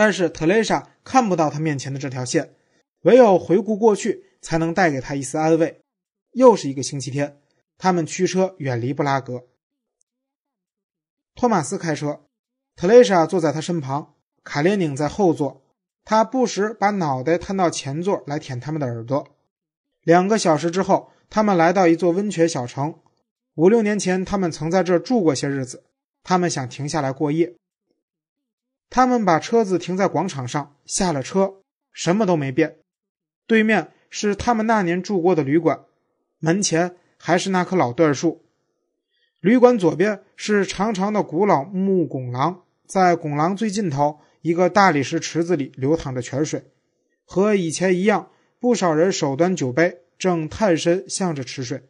但是特蕾莎看不到他面前的这条线，唯有回顾过去，才能带给他一丝安慰。又是一个星期天，他们驱车远离布拉格。托马斯开车，特蕾莎坐在他身旁，卡列宁在后座。他不时把脑袋探到前座来舔他们的耳朵。两个小时之后，他们来到一座温泉小城。五六年前，他们曾在这住过些日子。他们想停下来过夜。他们把车子停在广场上，下了车，什么都没变。对面是他们那年住过的旅馆，门前还是那棵老椴树。旅馆左边是长长的古老木拱廊，在拱廊最尽头，一个大理石池子里流淌着泉水，和以前一样，不少人手端酒杯，正探身向着池水。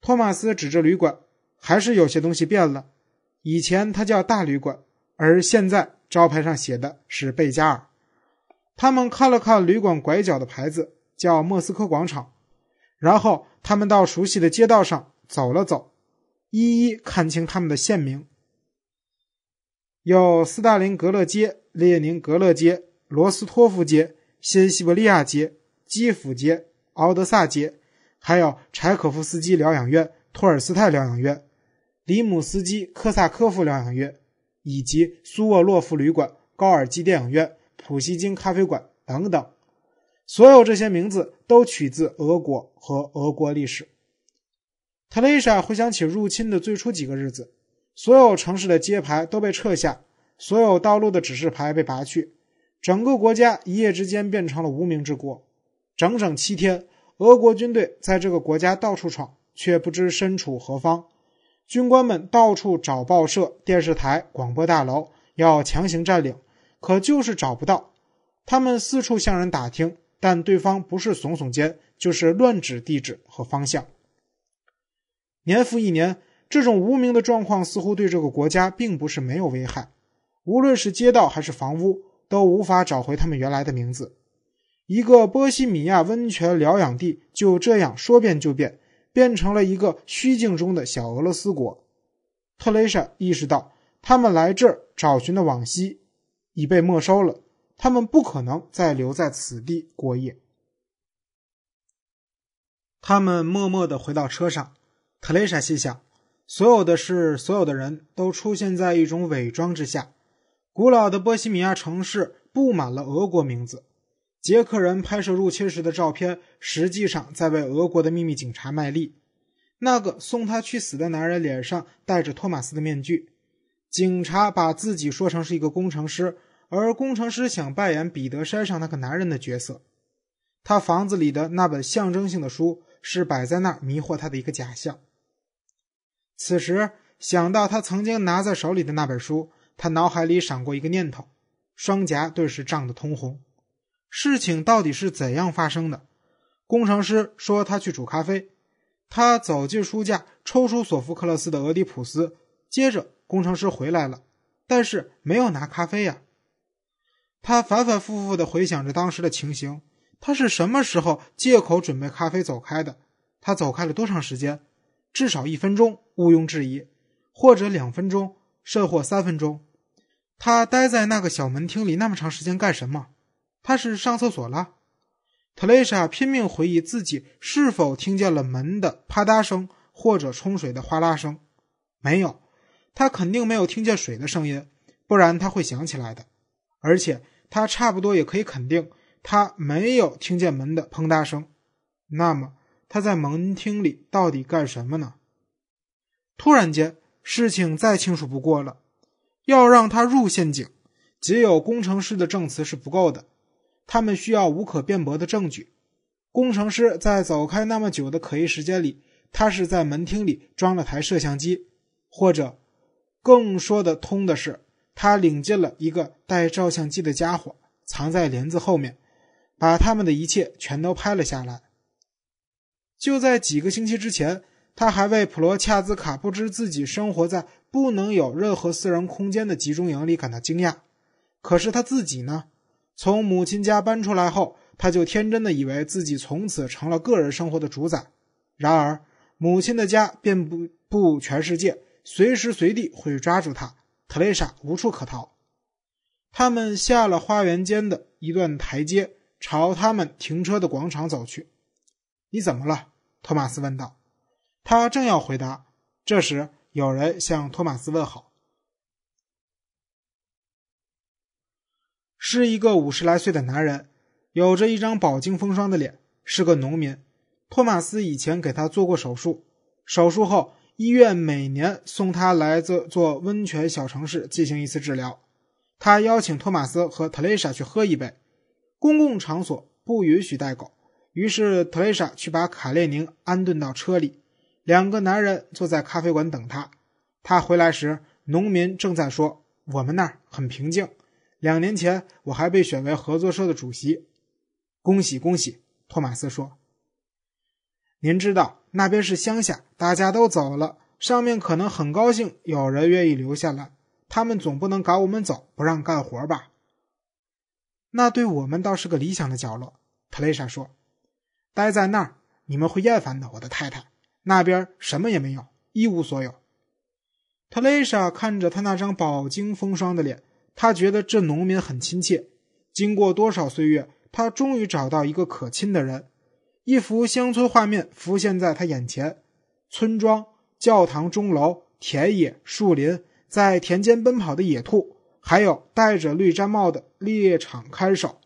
托马斯指着旅馆，还是有些东西变了。以前它叫大旅馆，而现在招牌上写的是贝加尔。他们看了看旅馆拐角的牌子，叫莫斯科广场，然后他们到熟悉的街道上。走了走，一一看清他们的县名：有斯大林格勒街、列宁格勒街、罗斯托夫街、新西伯利亚街、基辅街、敖德萨街，还有柴可夫斯基疗养院、托尔斯泰疗养院、里姆斯基科萨科夫疗养院，以及苏沃洛夫旅馆、高尔基电影院、普希金咖啡馆等等。所有这些名字都取自俄国和俄国历史。特蕾莎回想起入侵的最初几个日子，所有城市的街牌都被撤下，所有道路的指示牌被拔去，整个国家一夜之间变成了无名之国。整整七天，俄国军队在这个国家到处闯，却不知身处何方。军官们到处找报社、电视台、广播大楼，要强行占领，可就是找不到。他们四处向人打听，但对方不是耸耸肩，就是乱指地址和方向。年复一年，这种无名的状况似乎对这个国家并不是没有危害。无论是街道还是房屋，都无法找回他们原来的名字。一个波西米亚温泉疗养地就这样说变就变，变成了一个虚境中的小俄罗斯国。特蕾莎意识到，他们来这儿找寻的往昔已被没收了，他们不可能再留在此地过夜。他们默默地回到车上。特蕾莎心想：所有的事，所有的人都出现在一种伪装之下。古老的波西米亚城市布满了俄国名字。捷克人拍摄入侵时的照片，实际上在为俄国的秘密警察卖力。那个送他去死的男人脸上戴着托马斯的面具。警察把自己说成是一个工程师，而工程师想扮演彼得山上那个男人的角色。他房子里的那本象征性的书是摆在那儿迷惑他的一个假象。此时想到他曾经拿在手里的那本书，他脑海里闪过一个念头，双颊顿时涨得通红。事情到底是怎样发生的？工程师说他去煮咖啡，他走进书架，抽出索福克勒斯的《俄狄浦斯》，接着工程师回来了，但是没有拿咖啡呀。他反反复复地回想着当时的情形，他是什么时候借口准备咖啡走开的？他走开了多长时间？至少一分钟，毋庸置疑，或者两分钟，甚或三分钟。他待在那个小门厅里那么长时间干什么？他是上厕所了。特蕾莎拼命回忆自己是否听见了门的啪嗒声，或者冲水的哗啦声。没有，他肯定没有听见水的声音，不然他会想起来的。而且他差不多也可以肯定，他没有听见门的砰嗒声。那么。他在门厅里到底干什么呢？突然间，事情再清楚不过了。要让他入陷阱，仅有工程师的证词是不够的，他们需要无可辩驳的证据。工程师在走开那么久的可疑时间里，他是在门厅里装了台摄像机，或者更说得通的是，他领进了一个带照相机的家伙，藏在帘子后面，把他们的一切全都拍了下来。就在几个星期之前，他还为普罗恰兹卡不知自己生活在不能有任何私人空间的集中营里感到惊讶。可是他自己呢？从母亲家搬出来后，他就天真的以为自己从此成了个人生活的主宰。然而，母亲的家遍布布全世界，随时随地会抓住他。特蕾莎无处可逃。他们下了花园间的一段台阶，朝他们停车的广场走去。“你怎么了？”托马斯问道。他正要回答，这时有人向托马斯问好，是一个五十来岁的男人，有着一张饱经风霜的脸，是个农民。托马斯以前给他做过手术，手术后医院每年送他来这座温泉小城市进行一次治疗。他邀请托马斯和特蕾莎去喝一杯。公共场所不允许带狗，于是特蕾莎去把卡列宁安顿到车里。两个男人坐在咖啡馆等他。他回来时，农民正在说：“我们那儿很平静。两年前我还被选为合作社的主席，恭喜恭喜！”托马斯说：“您知道那边是乡下，大家都走了，上面可能很高兴有人愿意留下来。”他们总不能赶我们走，不让干活吧？那对我们倒是个理想的角落。特蕾莎说：“待在那儿，你们会厌烦的，我的太太。那边什么也没有，一无所有。”特蕾莎看着他那张饱经风霜的脸，他觉得这农民很亲切。经过多少岁月，他终于找到一个可亲的人。一幅乡村画面浮现在他眼前：村庄、教堂钟楼、田野、树林。在田间奔跑的野兔，还有戴着绿毡帽的猎场看守。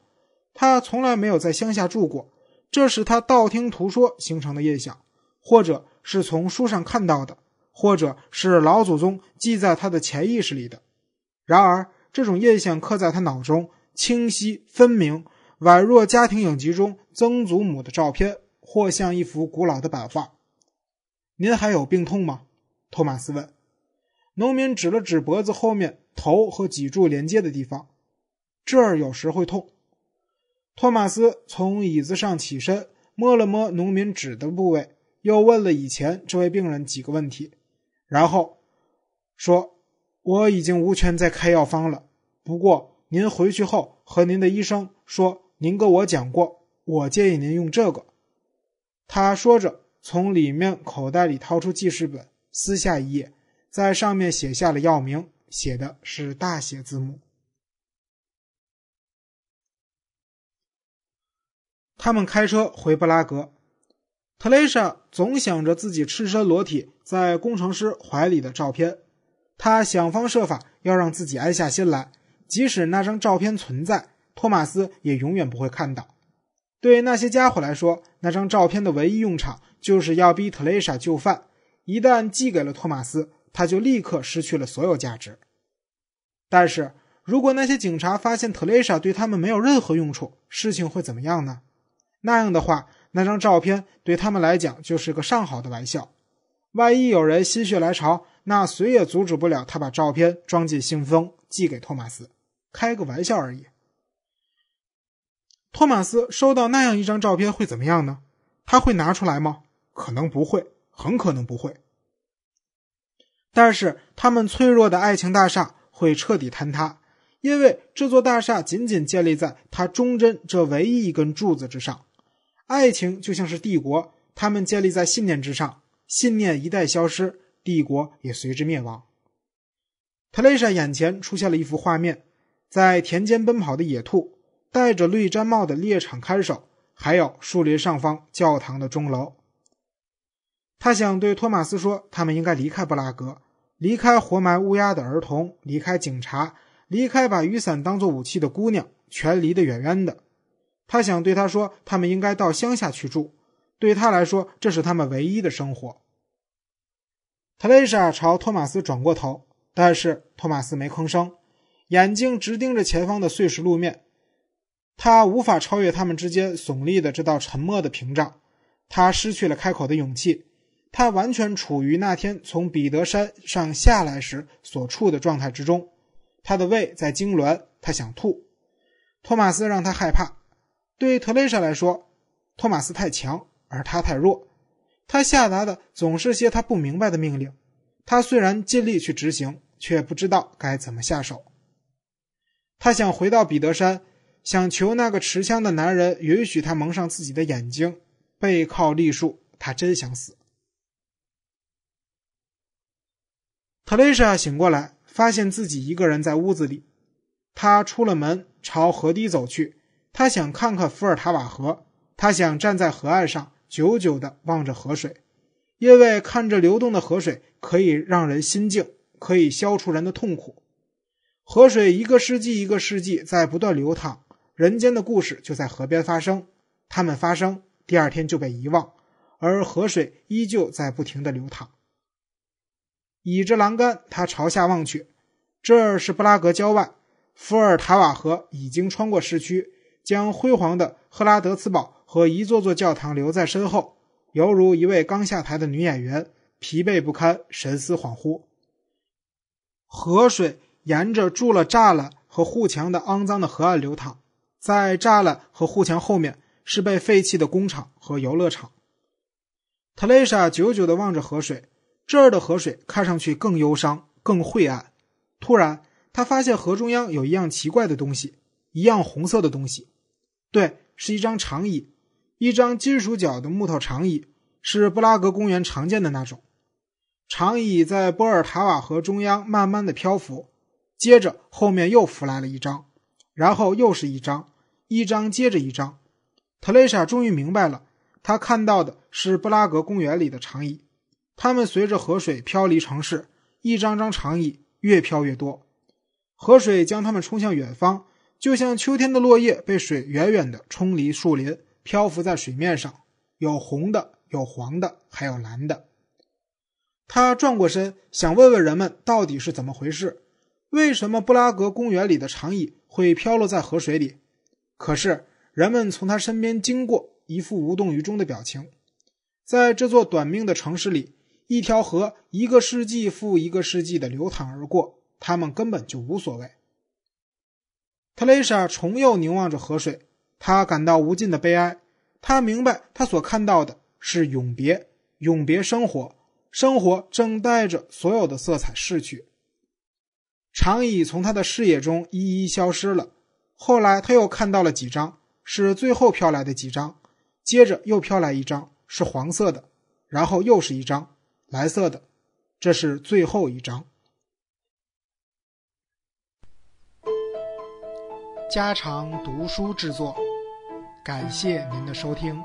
他从来没有在乡下住过，这是他道听途说形成的印象，或者是从书上看到的，或者是老祖宗记在他的潜意识里的。然而，这种印象刻在他脑中，清晰分明，宛若家庭影集中曾祖母的照片，或像一幅古老的版画。您还有病痛吗？托马斯问。农民指了指脖子后面头和脊柱连接的地方，这儿有时会痛。托马斯从椅子上起身，摸了摸农民指的部位，又问了以前这位病人几个问题，然后说：“我已经无权再开药方了。不过您回去后和您的医生说，您跟我讲过，我建议您用这个。”他说着，从里面口袋里掏出记事本，撕下一页。在上面写下了药名，写的是大写字母。他们开车回布拉格，特蕾莎总想着自己赤身裸体在工程师怀里的照片，他想方设法要让自己安下心来，即使那张照片存在，托马斯也永远不会看到。对那些家伙来说，那张照片的唯一用场就是要逼特蕾莎就范。一旦寄给了托马斯，他就立刻失去了所有价值。但是如果那些警察发现特蕾莎对他们没有任何用处，事情会怎么样呢？那样的话，那张照片对他们来讲就是个上好的玩笑。万一有人心血来潮，那谁也阻止不了他把照片装进信封寄给托马斯。开个玩笑而已。托马斯收到那样一张照片会怎么样呢？他会拿出来吗？可能不会，很可能不会。但是，他们脆弱的爱情大厦会彻底坍塌，因为这座大厦仅仅建立在他忠贞这唯一一根柱子之上。爱情就像是帝国，他们建立在信念之上，信念一旦消失，帝国也随之灭亡。特蕾莎眼前出现了一幅画面：在田间奔跑的野兔，戴着绿毡帽的猎场看守，还有树林上方教堂的钟楼。他想对托马斯说：“他们应该离开布拉格，离开活埋乌鸦的儿童，离开警察，离开把雨伞当做武器的姑娘，全离得远远的。”他想对他说：“他们应该到乡下去住，对他来说，这是他们唯一的生活。”特蕾莎朝托马斯转过头，但是托马斯没吭声，眼睛直盯着前方的碎石路面。他无法超越他们之间耸立的这道沉默的屏障，他失去了开口的勇气。他完全处于那天从彼得山上下来时所处的状态之中，他的胃在痉挛，他想吐。托马斯让他害怕。对特蕾莎来说，托马斯太强，而他太弱。他下达的总是些他不明白的命令。他虽然尽力去执行，却不知道该怎么下手。他想回到彼得山，想求那个持枪的男人允许他蒙上自己的眼睛，背靠栗树。他真想死。特蕾莎醒过来，发现自己一个人在屋子里。他出了门，朝河堤走去。他想看看伏尔塔瓦河，他想站在河岸上，久久地望着河水，因为看着流动的河水可以让人心静，可以消除人的痛苦。河水一个世纪一个世纪在不断流淌，人间的故事就在河边发生。它们发生，第二天就被遗忘，而河水依旧在不停地流淌。倚着栏杆，他朝下望去，这儿是布拉格郊外，伏尔塔瓦河已经穿过市区。将辉煌的赫拉德茨堡和一座座教堂留在身后，犹如一位刚下台的女演员，疲惫不堪，神思恍惚。河水沿着筑了栅栏和护墙的肮脏的河岸流淌，在栅栏和护墙后面是被废弃的工厂和游乐场。特蕾莎久久地望着河水，这儿的河水看上去更忧伤、更晦暗。突然，她发现河中央有一样奇怪的东西，一样红色的东西。对，是一张长椅，一张金属脚的木头长椅，是布拉格公园常见的那种。长椅在波尔塔瓦河中央慢慢的漂浮，接着后面又浮来了一张，然后又是一张，一张接着一张。特蕾莎终于明白了，她看到的是布拉格公园里的长椅，它们随着河水飘离城市，一张张长椅越飘越多，河水将它们冲向远方。就像秋天的落叶被水远远的冲离树林，漂浮在水面上，有红的，有黄的，还有蓝的。他转过身，想问问人们到底是怎么回事，为什么布拉格公园里的长椅会飘落在河水里？可是人们从他身边经过，一副无动于衷的表情。在这座短命的城市里，一条河一个世纪复一个世纪地流淌而过，他们根本就无所谓。特蕾莎重又凝望着河水，他感到无尽的悲哀。他明白，他所看到的是永别，永别生活，生活正带着所有的色彩逝去。长椅从他的视野中一一消失了。后来，他又看到了几张，是最后飘来的几张，接着又飘来一张，是黄色的，然后又是一张蓝色的，这是最后一张。家常读书制作，感谢您的收听。